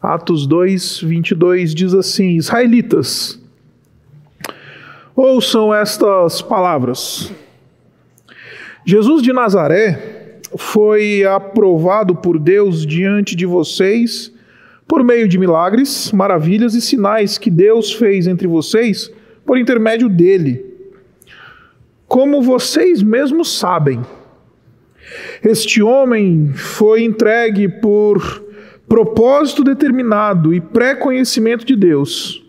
Atos 2, 22 diz assim: Israelitas, ouçam estas palavras. Jesus de Nazaré foi aprovado por Deus diante de vocês por meio de milagres, maravilhas e sinais que Deus fez entre vocês por intermédio dele. Como vocês mesmos sabem, este homem foi entregue por propósito determinado e pré-conhecimento de Deus.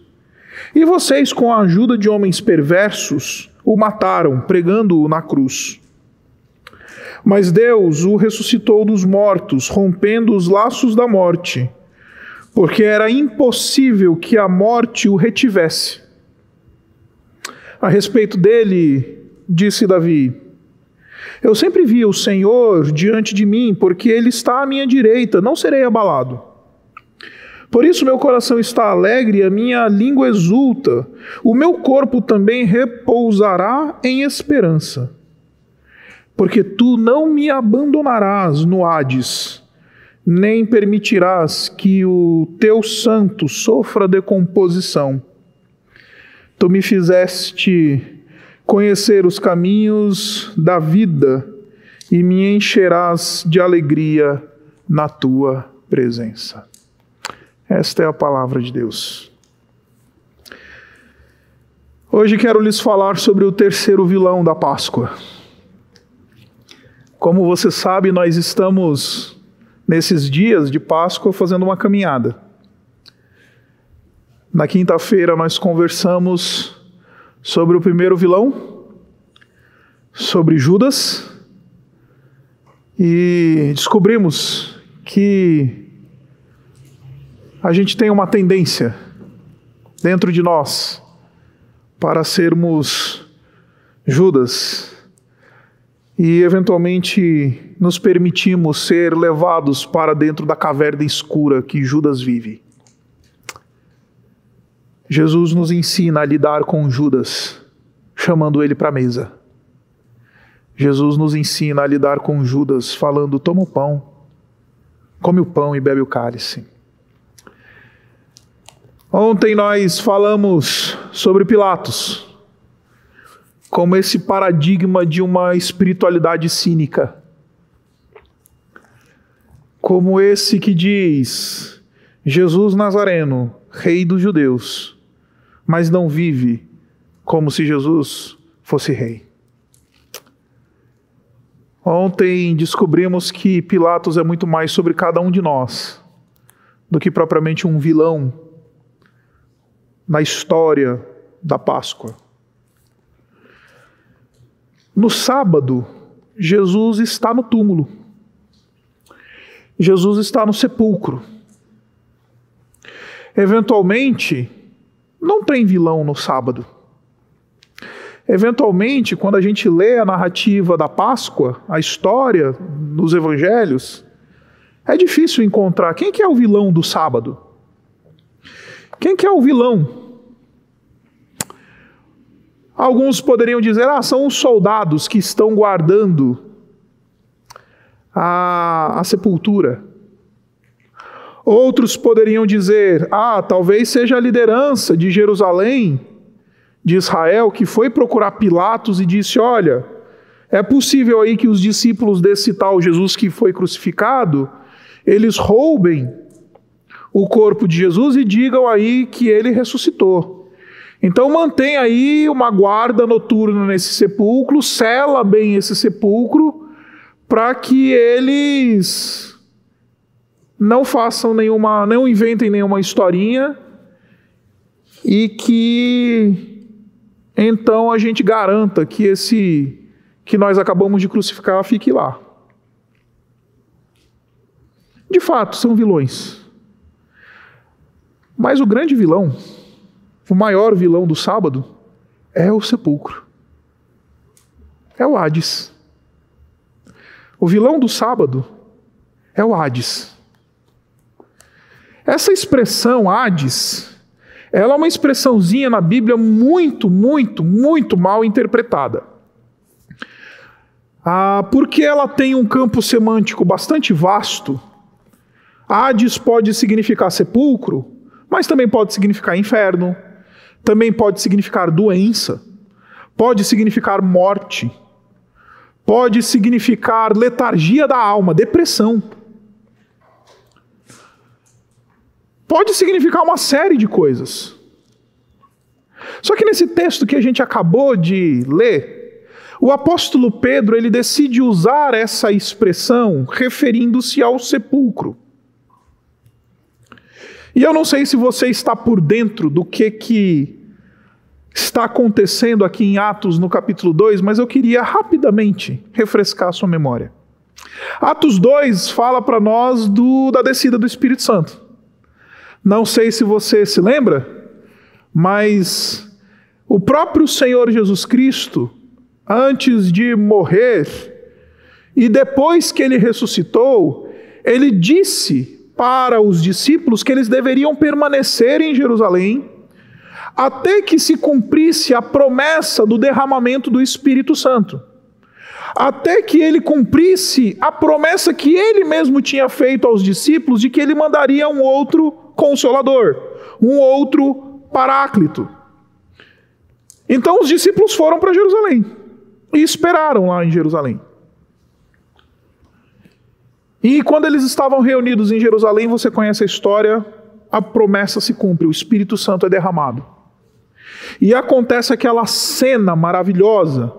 E vocês, com a ajuda de homens perversos, o mataram, pregando-o na cruz. Mas Deus o ressuscitou dos mortos, rompendo os laços da morte, porque era impossível que a morte o retivesse. A respeito dele, disse Davi: Eu sempre vi o Senhor diante de mim, porque ele está à minha direita, não serei abalado. Por isso meu coração está alegre a minha língua exulta. O meu corpo também repousará em esperança. Porque tu não me abandonarás no Hades, nem permitirás que o teu santo sofra decomposição. Tu me fizeste conhecer os caminhos da vida e me encherás de alegria na tua presença. Esta é a palavra de Deus. Hoje quero lhes falar sobre o terceiro vilão da Páscoa. Como você sabe, nós estamos nesses dias de Páscoa fazendo uma caminhada. Na quinta-feira nós conversamos sobre o primeiro vilão, sobre Judas, e descobrimos que a gente tem uma tendência dentro de nós para sermos Judas e eventualmente nos permitimos ser levados para dentro da caverna escura que Judas vive. Jesus nos ensina a lidar com Judas, chamando ele para a mesa. Jesus nos ensina a lidar com Judas, falando: toma o pão, come o pão e bebe o cálice. Ontem nós falamos sobre Pilatos, como esse paradigma de uma espiritualidade cínica, como esse que diz: Jesus Nazareno, Rei dos Judeus mas não vive como se Jesus fosse rei. Ontem descobrimos que Pilatos é muito mais sobre cada um de nós do que propriamente um vilão na história da Páscoa. No sábado, Jesus está no túmulo. Jesus está no sepulcro. Eventualmente, não tem vilão no sábado. Eventualmente, quando a gente lê a narrativa da Páscoa, a história nos evangelhos, é difícil encontrar quem que é o vilão do sábado. Quem que é o vilão? Alguns poderiam dizer: "Ah, são os soldados que estão guardando a, a sepultura". Outros poderiam dizer: ah, talvez seja a liderança de Jerusalém, de Israel, que foi procurar Pilatos e disse: olha, é possível aí que os discípulos desse tal Jesus que foi crucificado, eles roubem o corpo de Jesus e digam aí que ele ressuscitou. Então mantém aí uma guarda noturna nesse sepulcro, sela bem esse sepulcro, para que eles não façam nenhuma, não inventem nenhuma historinha e que então a gente garanta que esse que nós acabamos de crucificar fique lá. De fato, são vilões. Mas o grande vilão, o maior vilão do sábado, é o sepulcro. É o Hades. O vilão do sábado é o Hades. Essa expressão Hades, ela é uma expressãozinha na Bíblia muito, muito, muito mal interpretada. Ah, porque ela tem um campo semântico bastante vasto, Hades pode significar sepulcro, mas também pode significar inferno, também pode significar doença, pode significar morte, pode significar letargia da alma, depressão. Pode significar uma série de coisas. Só que nesse texto que a gente acabou de ler, o apóstolo Pedro ele decide usar essa expressão referindo-se ao sepulcro. E eu não sei se você está por dentro do que que está acontecendo aqui em Atos no capítulo 2, mas eu queria rapidamente refrescar a sua memória. Atos 2 fala para nós do, da descida do Espírito Santo. Não sei se você se lembra, mas o próprio Senhor Jesus Cristo, antes de morrer e depois que ele ressuscitou, ele disse para os discípulos que eles deveriam permanecer em Jerusalém até que se cumprisse a promessa do derramamento do Espírito Santo. Até que ele cumprisse a promessa que ele mesmo tinha feito aos discípulos de que ele mandaria um outro consolador, um outro paráclito. Então os discípulos foram para Jerusalém e esperaram lá em Jerusalém. E quando eles estavam reunidos em Jerusalém, você conhece a história, a promessa se cumpre, o Espírito Santo é derramado. E acontece aquela cena maravilhosa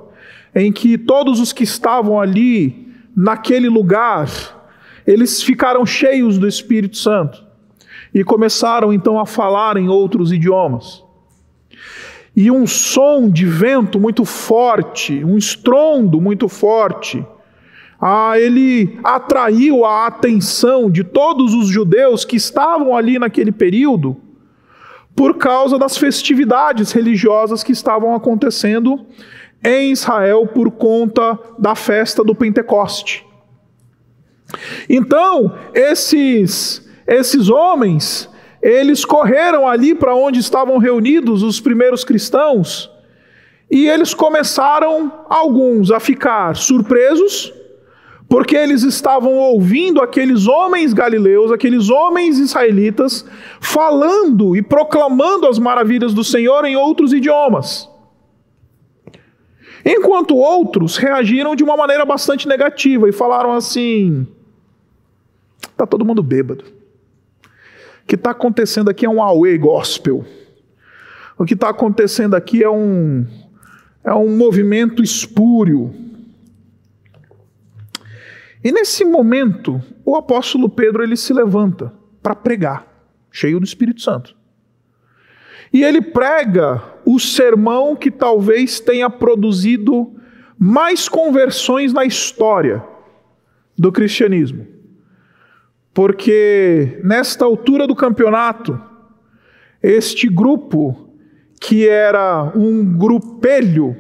em que todos os que estavam ali naquele lugar, eles ficaram cheios do Espírito Santo e começaram então a falar em outros idiomas. E um som de vento muito forte, um estrondo muito forte, ah, ele atraiu a atenção de todos os judeus que estavam ali naquele período por causa das festividades religiosas que estavam acontecendo em Israel por conta da festa do Pentecoste. Então, esses esses homens, eles correram ali para onde estavam reunidos os primeiros cristãos, e eles começaram alguns a ficar surpresos porque eles estavam ouvindo aqueles homens galileus, aqueles homens israelitas, falando e proclamando as maravilhas do Senhor em outros idiomas. Enquanto outros reagiram de uma maneira bastante negativa e falaram assim: está todo mundo bêbado. Que está acontecendo aqui é um away gospel. O que está acontecendo aqui é um, é um movimento espúrio e nesse momento, o apóstolo Pedro ele se levanta para pregar, cheio do Espírito Santo. E ele prega o sermão que talvez tenha produzido mais conversões na história do cristianismo. Porque nesta altura do campeonato, este grupo, que era um grupelho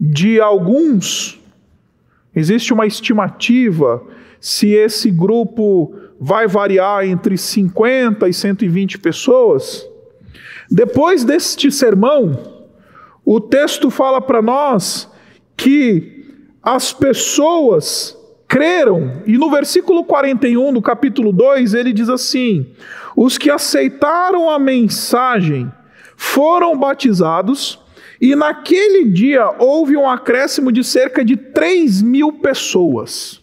de alguns Existe uma estimativa se esse grupo vai variar entre 50 e 120 pessoas. Depois deste sermão, o texto fala para nós que as pessoas creram, e no versículo 41 do capítulo 2 ele diz assim: Os que aceitaram a mensagem foram batizados e naquele dia houve um acréscimo de cerca de 3 mil pessoas.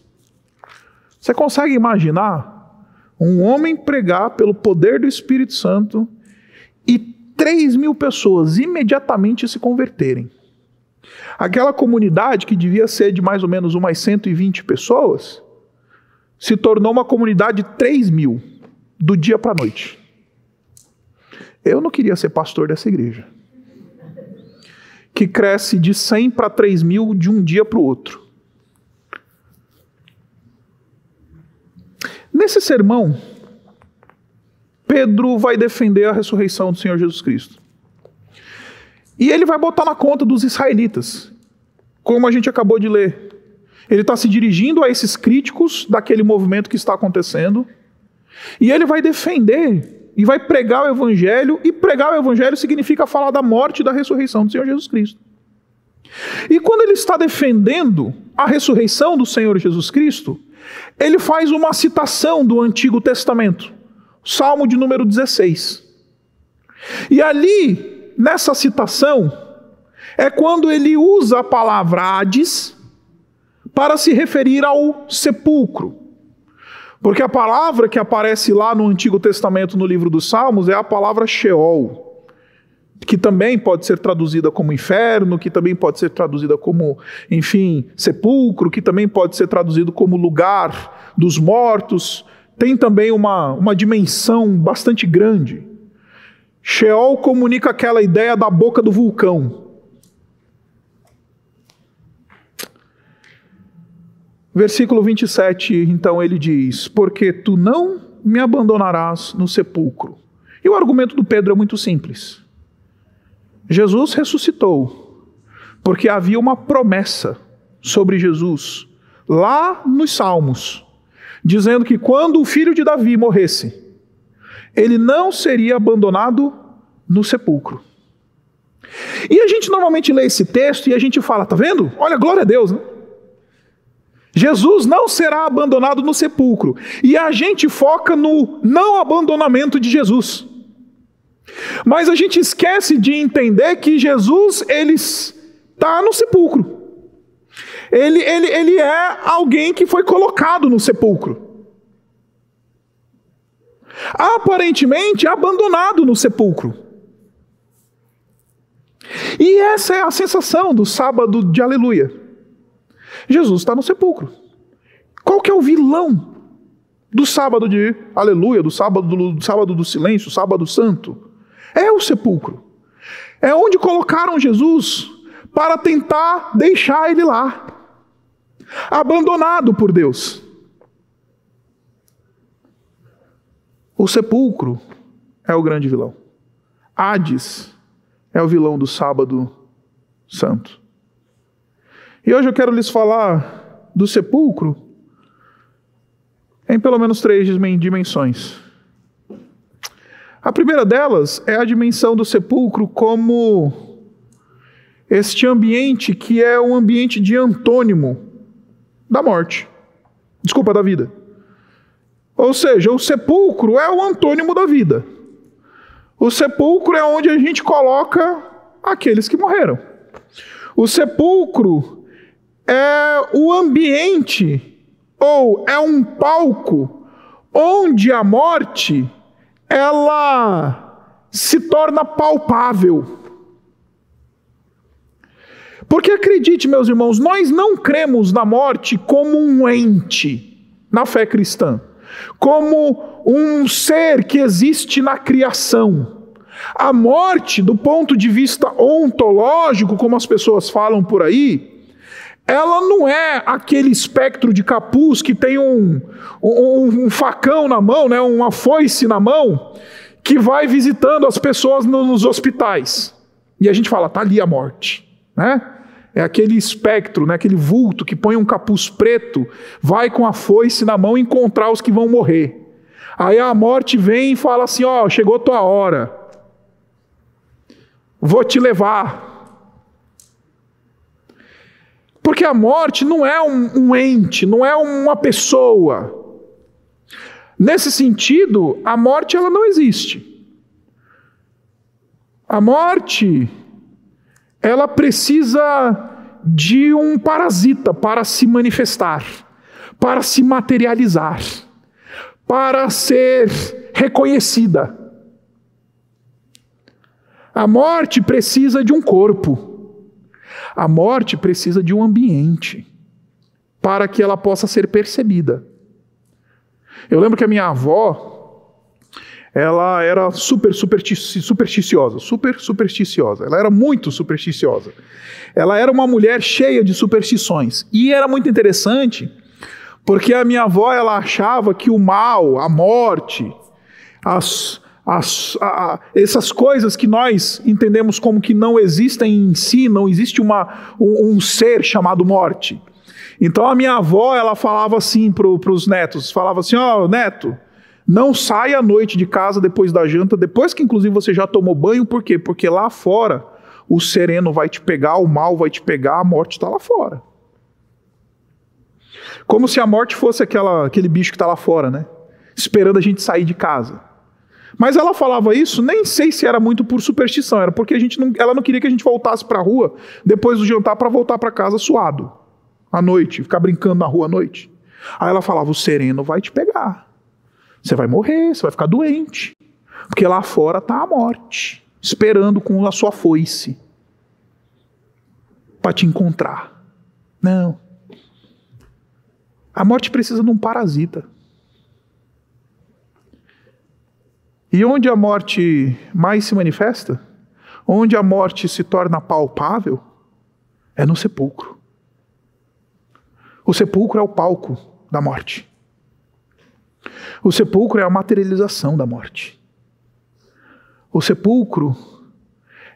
Você consegue imaginar um homem pregar pelo poder do Espírito Santo e 3 mil pessoas imediatamente se converterem? Aquela comunidade que devia ser de mais ou menos umas 120 pessoas se tornou uma comunidade de 3 mil do dia para a noite. Eu não queria ser pastor dessa igreja que cresce de 100 para 3 mil de um dia para o outro. Nesse sermão, Pedro vai defender a ressurreição do Senhor Jesus Cristo. E ele vai botar na conta dos israelitas, como a gente acabou de ler. Ele está se dirigindo a esses críticos daquele movimento que está acontecendo, e ele vai defender e vai pregar o evangelho, e pregar o evangelho significa falar da morte e da ressurreição do Senhor Jesus Cristo. E quando ele está defendendo a ressurreição do Senhor Jesus Cristo, ele faz uma citação do Antigo Testamento, Salmo de número 16. E ali, nessa citação, é quando ele usa a palavra Hades para se referir ao sepulcro. Porque a palavra que aparece lá no Antigo Testamento, no livro dos Salmos, é a palavra Sheol que também pode ser traduzida como inferno, que também pode ser traduzida como, enfim, sepulcro, que também pode ser traduzido como lugar dos mortos, tem também uma, uma dimensão bastante grande. Sheol comunica aquela ideia da boca do vulcão. Versículo 27, então ele diz: Porque tu não me abandonarás no sepulcro. E o argumento do Pedro é muito simples. Jesus ressuscitou, porque havia uma promessa sobre Jesus lá nos Salmos, dizendo que quando o filho de Davi morresse, ele não seria abandonado no sepulcro. E a gente normalmente lê esse texto e a gente fala, tá vendo? Olha, glória a Deus, né? Jesus não será abandonado no sepulcro. E a gente foca no não abandonamento de Jesus. Mas a gente esquece de entender que Jesus ele está no sepulcro. Ele, ele, ele é alguém que foi colocado no sepulcro. Aparentemente abandonado no sepulcro. E essa é a sensação do sábado de aleluia. Jesus está no sepulcro. Qual que é o vilão do sábado de aleluia, do sábado do, do sábado do silêncio, sábado santo? É o sepulcro. É onde colocaram Jesus para tentar deixar ele lá, abandonado por Deus. O sepulcro é o grande vilão. Hades é o vilão do sábado santo. E hoje eu quero lhes falar do sepulcro em pelo menos três dimensões. A primeira delas é a dimensão do sepulcro como este ambiente que é um ambiente de antônimo da morte. Desculpa, da vida. Ou seja, o sepulcro é o antônimo da vida. O sepulcro é onde a gente coloca aqueles que morreram. O sepulcro é o ambiente, ou é um palco, onde a morte ela se torna palpável. Porque acredite, meus irmãos, nós não cremos na morte como um ente na fé cristã, como um ser que existe na criação. A morte, do ponto de vista ontológico, como as pessoas falam por aí, ela não é aquele espectro de capuz que tem um, um, um, facão na mão, né, uma foice na mão, que vai visitando as pessoas nos hospitais. E a gente fala, tá ali a morte. Né? É aquele espectro, né, aquele vulto que põe um capuz preto, vai com a foice na mão encontrar os que vão morrer. Aí a morte vem e fala assim: ó, oh, chegou tua hora, vou te levar. Porque a morte não é um, um ente, não é uma pessoa. Nesse sentido, a morte ela não existe. A morte ela precisa de um parasita para se manifestar, para se materializar, para ser reconhecida. A morte precisa de um corpo. A morte precisa de um ambiente para que ela possa ser percebida. Eu lembro que a minha avó, ela era super supersticiosa, super supersticiosa. Ela era muito supersticiosa. Ela era uma mulher cheia de superstições. E era muito interessante, porque a minha avó ela achava que o mal, a morte, as, as, a, essas coisas que nós entendemos como que não existem em si, não existe uma, um, um ser chamado morte. Então a minha avó, ela falava assim para os netos, falava assim, ó, oh, neto, não saia à noite de casa depois da janta, depois que inclusive você já tomou banho, por quê? Porque lá fora o sereno vai te pegar, o mal vai te pegar, a morte está lá fora. Como se a morte fosse aquela, aquele bicho que está lá fora, né? Esperando a gente sair de casa. Mas ela falava isso, nem sei se era muito por superstição, era porque a gente não, ela não queria que a gente voltasse para a rua depois do jantar para voltar para casa suado, à noite, ficar brincando na rua à noite. Aí ela falava: o sereno vai te pegar. Você vai morrer, você vai ficar doente. Porque lá fora está a morte, esperando com a sua foice para te encontrar. Não. A morte precisa de um parasita. E onde a morte mais se manifesta, onde a morte se torna palpável, é no sepulcro. O sepulcro é o palco da morte. O sepulcro é a materialização da morte. O sepulcro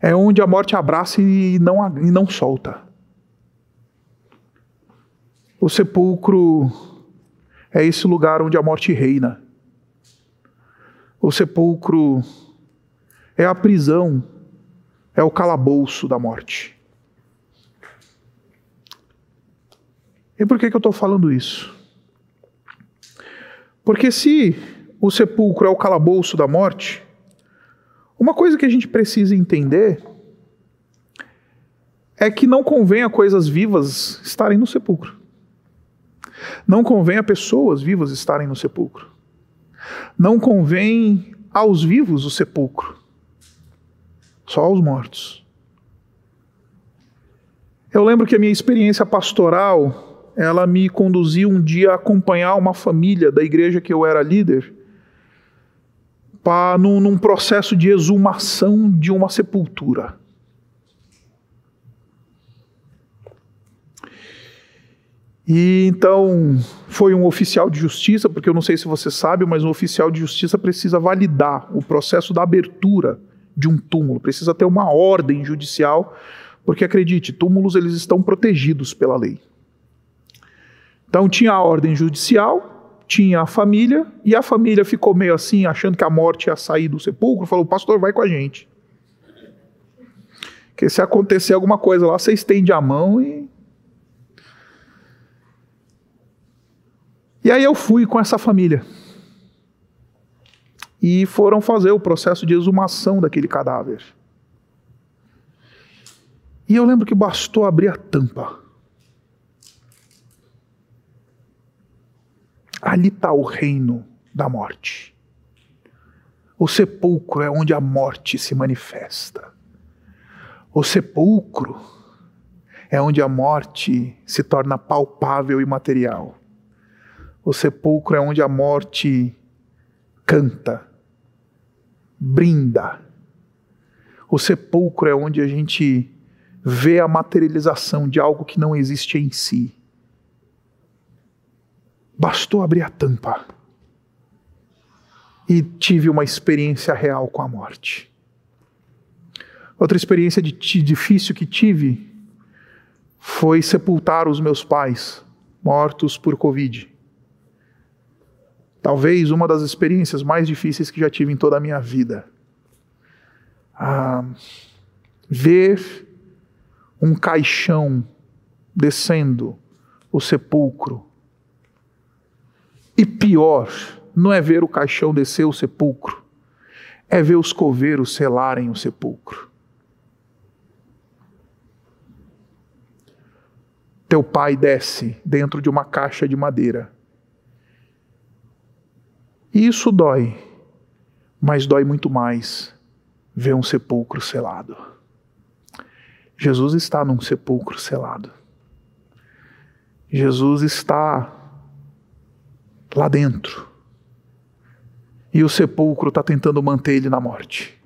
é onde a morte abraça e não, e não solta. O sepulcro é esse lugar onde a morte reina. O sepulcro é a prisão, é o calabouço da morte. E por que, que eu estou falando isso? Porque se o sepulcro é o calabouço da morte, uma coisa que a gente precisa entender é que não convém a coisas vivas estarem no sepulcro. Não convém a pessoas vivas estarem no sepulcro. Não convém aos vivos o sepulcro, só aos mortos. Eu lembro que a minha experiência pastoral, ela me conduziu um dia a acompanhar uma família da igreja que eu era líder, para num, num processo de exumação de uma sepultura. E então foi um oficial de justiça, porque eu não sei se você sabe, mas um oficial de justiça precisa validar o processo da abertura de um túmulo, precisa ter uma ordem judicial, porque acredite, túmulos eles estão protegidos pela lei. Então tinha a ordem judicial, tinha a família, e a família ficou meio assim, achando que a morte ia sair do sepulcro, falou: "Pastor, vai com a gente". Que se acontecer alguma coisa lá, você estende a mão e E aí eu fui com essa família. E foram fazer o processo de exumação daquele cadáver. E eu lembro que bastou abrir a tampa. Ali está o reino da morte. O sepulcro é onde a morte se manifesta. O sepulcro é onde a morte se torna palpável e material. O sepulcro é onde a morte canta, brinda. O sepulcro é onde a gente vê a materialização de algo que não existe em si. Bastou abrir a tampa e tive uma experiência real com a morte. Outra experiência de, difícil que tive foi sepultar os meus pais, mortos por Covid. Talvez uma das experiências mais difíceis que já tive em toda a minha vida. Ah, ver um caixão descendo o sepulcro. E pior, não é ver o caixão descer o sepulcro, é ver os coveiros selarem o sepulcro. Teu pai desce dentro de uma caixa de madeira e isso dói, mas dói muito mais ver um sepulcro selado. Jesus está num sepulcro selado. Jesus está lá dentro. E o sepulcro está tentando manter ele na morte.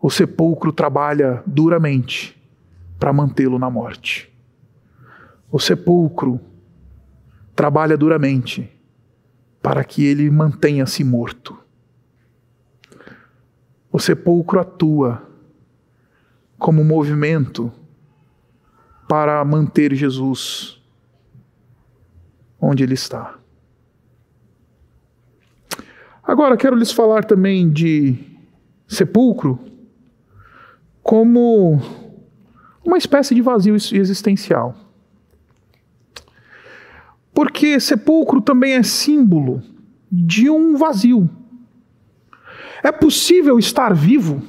O sepulcro trabalha duramente para mantê-lo na morte. O sepulcro trabalha duramente para que ele mantenha-se morto. O sepulcro atua como movimento para manter Jesus onde ele está. Agora quero lhes falar também de sepulcro como uma espécie de vazio existencial. Porque sepulcro também é símbolo de um vazio. É possível estar vivo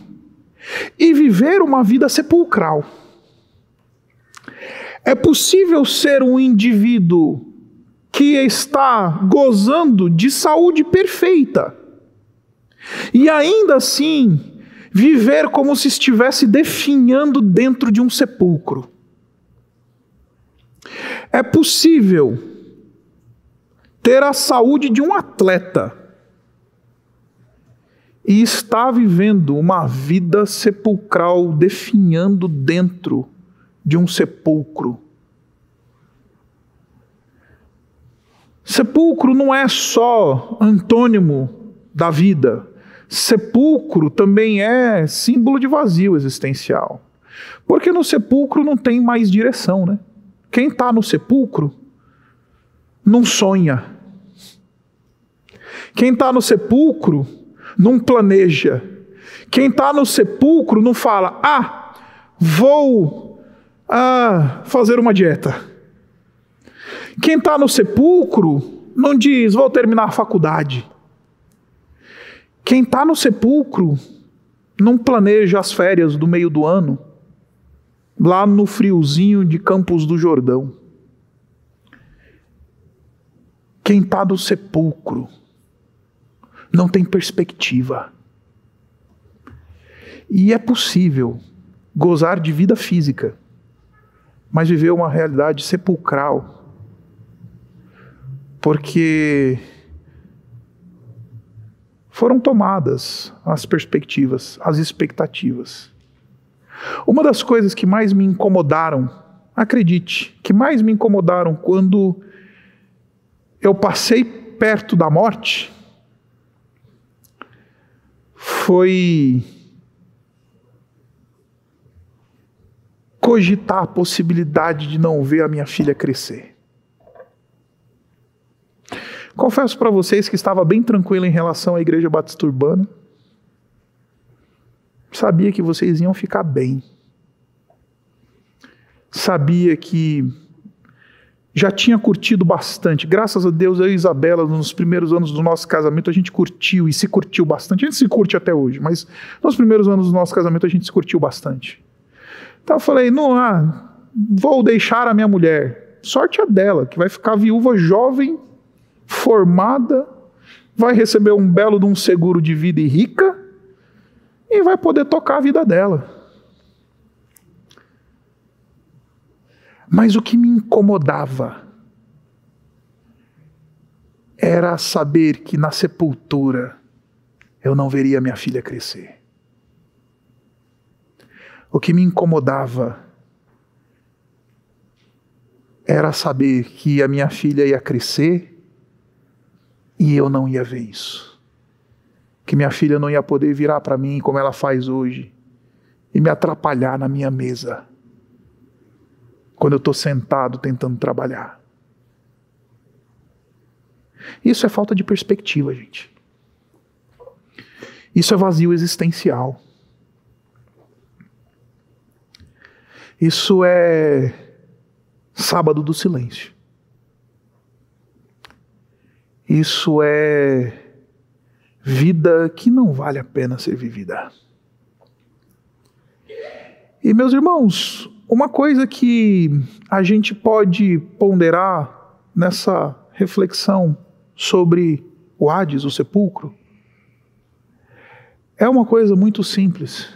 e viver uma vida sepulcral. É possível ser um indivíduo que está gozando de saúde perfeita e ainda assim viver como se estivesse definhando dentro de um sepulcro. É possível ter a saúde de um atleta e estar vivendo uma vida sepulcral, definhando dentro de um sepulcro. Sepulcro não é só antônimo da vida. Sepulcro também é símbolo de vazio existencial. Porque no sepulcro não tem mais direção, né? Quem está no sepulcro não sonha. Quem está no sepulcro não planeja. Quem está no sepulcro não fala, ah, vou ah, fazer uma dieta. Quem está no sepulcro não diz, vou terminar a faculdade. Quem está no sepulcro não planeja as férias do meio do ano, lá no friozinho de Campos do Jordão. Quem está no sepulcro não tem perspectiva. E é possível gozar de vida física, mas viver uma realidade sepulcral. Porque foram tomadas as perspectivas, as expectativas. Uma das coisas que mais me incomodaram, acredite, que mais me incomodaram quando eu passei perto da morte, foi cogitar a possibilidade de não ver a minha filha crescer. Confesso para vocês que estava bem tranquilo em relação à Igreja Batista Urbana. Sabia que vocês iam ficar bem. Sabia que já tinha curtido bastante. Graças a Deus, eu e Isabela, nos primeiros anos do nosso casamento, a gente curtiu e se curtiu bastante. A gente se curte até hoje, mas nos primeiros anos do nosso casamento a gente se curtiu bastante. Então eu falei: não, ah, vou deixar a minha mulher. Sorte a dela, que vai ficar viúva jovem formada, vai receber um belo de um seguro de vida e rica e vai poder tocar a vida dela. Mas o que me incomodava era saber que na sepultura eu não veria minha filha crescer. O que me incomodava era saber que a minha filha ia crescer e eu não ia ver isso. Que minha filha não ia poder virar para mim como ela faz hoje e me atrapalhar na minha mesa quando eu estou sentado tentando trabalhar. Isso é falta de perspectiva, gente. Isso é vazio existencial. Isso é sábado do silêncio. Isso é vida que não vale a pena ser vivida. E meus irmãos, uma coisa que a gente pode ponderar nessa reflexão sobre o Hades, o sepulcro, é uma coisa muito simples.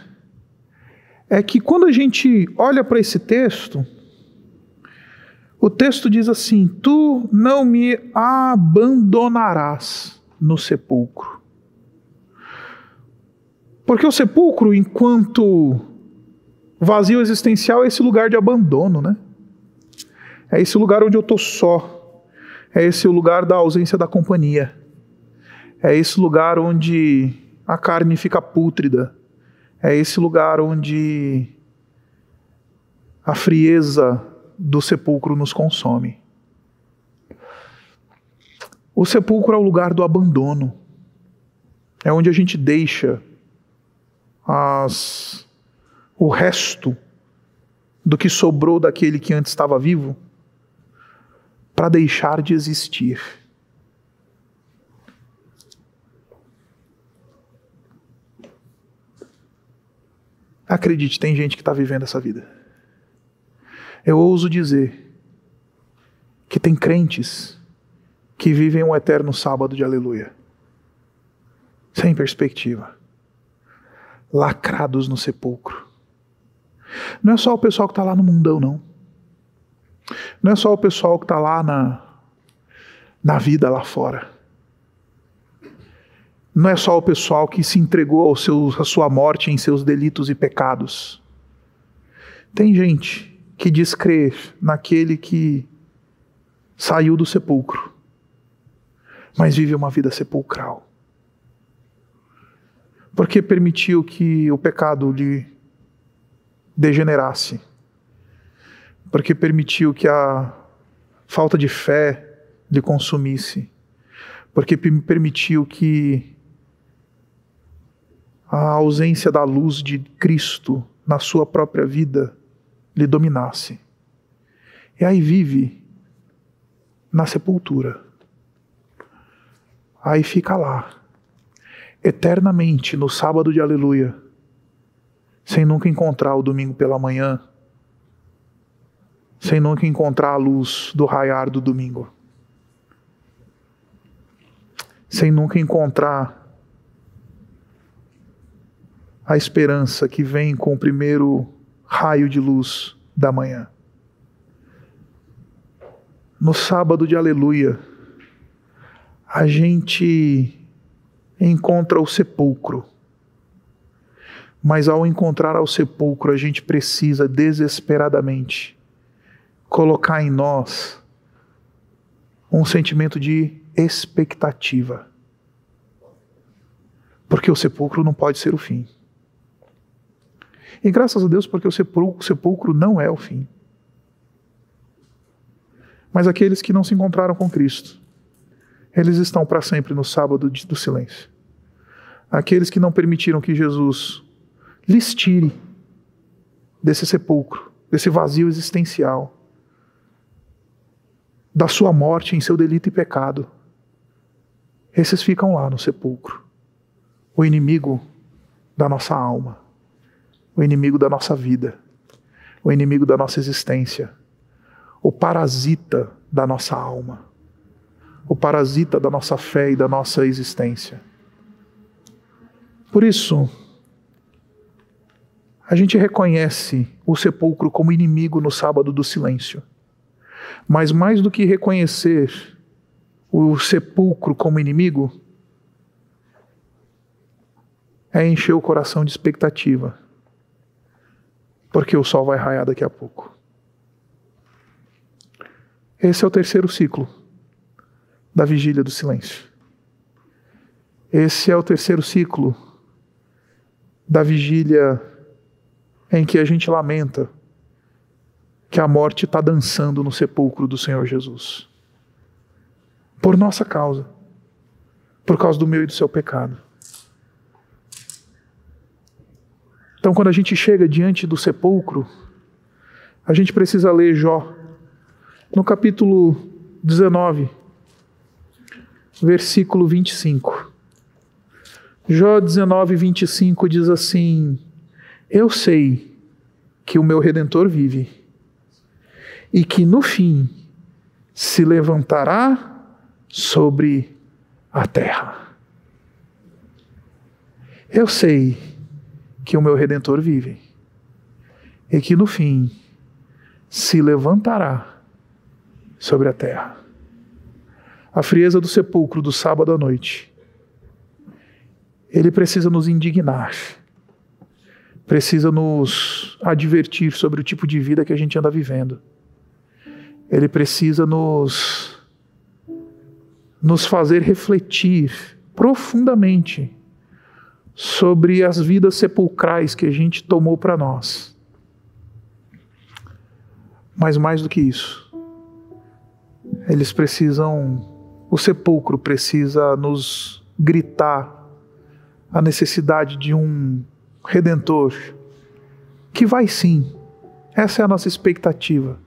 É que quando a gente olha para esse texto, o texto diz assim: Tu não me abandonarás no sepulcro. Porque o sepulcro, enquanto vazio existencial, é esse lugar de abandono, né? É esse lugar onde eu estou só. É esse lugar da ausência da companhia. É esse lugar onde a carne fica pútrida. É esse lugar onde a frieza do sepulcro nos consome. O sepulcro é o lugar do abandono. É onde a gente deixa as, o resto do que sobrou daquele que antes estava vivo para deixar de existir. Acredite, tem gente que está vivendo essa vida. Eu ouso dizer que tem crentes que vivem um eterno sábado de aleluia, sem perspectiva, lacrados no sepulcro. Não é só o pessoal que está lá no mundão, não. Não é só o pessoal que está lá na, na vida lá fora. Não é só o pessoal que se entregou ao seu, à sua morte em seus delitos e pecados. Tem gente que diz crer naquele que saiu do sepulcro, mas vive uma vida sepulcral. Porque permitiu que o pecado lhe degenerasse. Porque permitiu que a falta de fé lhe consumisse. Porque permitiu que a ausência da luz de Cristo na sua própria vida lhe dominasse. E aí vive na sepultura. Aí fica lá, eternamente no sábado de aleluia, sem nunca encontrar o domingo pela manhã, sem nunca encontrar a luz do raiar do domingo, sem nunca encontrar a esperança que vem com o primeiro raio de luz da manhã. No sábado de aleluia, a gente encontra o sepulcro. Mas ao encontrar ao sepulcro, a gente precisa desesperadamente colocar em nós um sentimento de expectativa. Porque o sepulcro não pode ser o fim. E graças a Deus, porque o sepulcro não é o fim. Mas aqueles que não se encontraram com Cristo, eles estão para sempre no sábado do silêncio. Aqueles que não permitiram que Jesus lhes tire desse sepulcro, desse vazio existencial, da sua morte em seu delito e pecado, esses ficam lá no sepulcro, o inimigo da nossa alma o inimigo da nossa vida, o inimigo da nossa existência, o parasita da nossa alma, o parasita da nossa fé e da nossa existência. Por isso, a gente reconhece o sepulcro como inimigo no sábado do silêncio. Mas mais do que reconhecer o sepulcro como inimigo, é encher o coração de expectativa porque o sol vai raiar daqui a pouco. Esse é o terceiro ciclo da vigília do silêncio. Esse é o terceiro ciclo da vigília em que a gente lamenta que a morte está dançando no sepulcro do Senhor Jesus. Por nossa causa, por causa do meu e do seu pecado. Então, quando a gente chega diante do sepulcro, a gente precisa ler Jó, no capítulo 19, versículo 25. Jó 19, 25 diz assim: Eu sei que o meu redentor vive e que no fim se levantará sobre a terra. Eu sei que o meu redentor vive e que no fim se levantará sobre a terra. A frieza do sepulcro do sábado à noite. Ele precisa nos indignar, precisa nos advertir sobre o tipo de vida que a gente anda vivendo. Ele precisa nos nos fazer refletir profundamente sobre as vidas sepulcrais que a gente tomou para nós. Mas mais do que isso, eles precisam, o sepulcro precisa nos gritar a necessidade de um redentor que vai sim, essa é a nossa expectativa.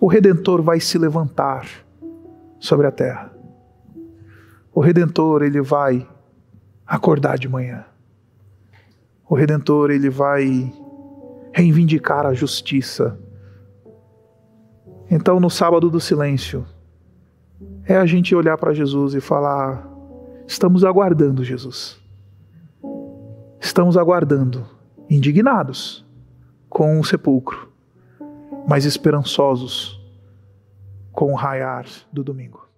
O redentor vai se levantar sobre a terra. O redentor, ele vai acordar de manhã. O redentor, ele vai reivindicar a justiça. Então, no sábado do silêncio, é a gente olhar para Jesus e falar: estamos aguardando Jesus. Estamos aguardando, indignados com o sepulcro, mas esperançosos com o raiar do domingo.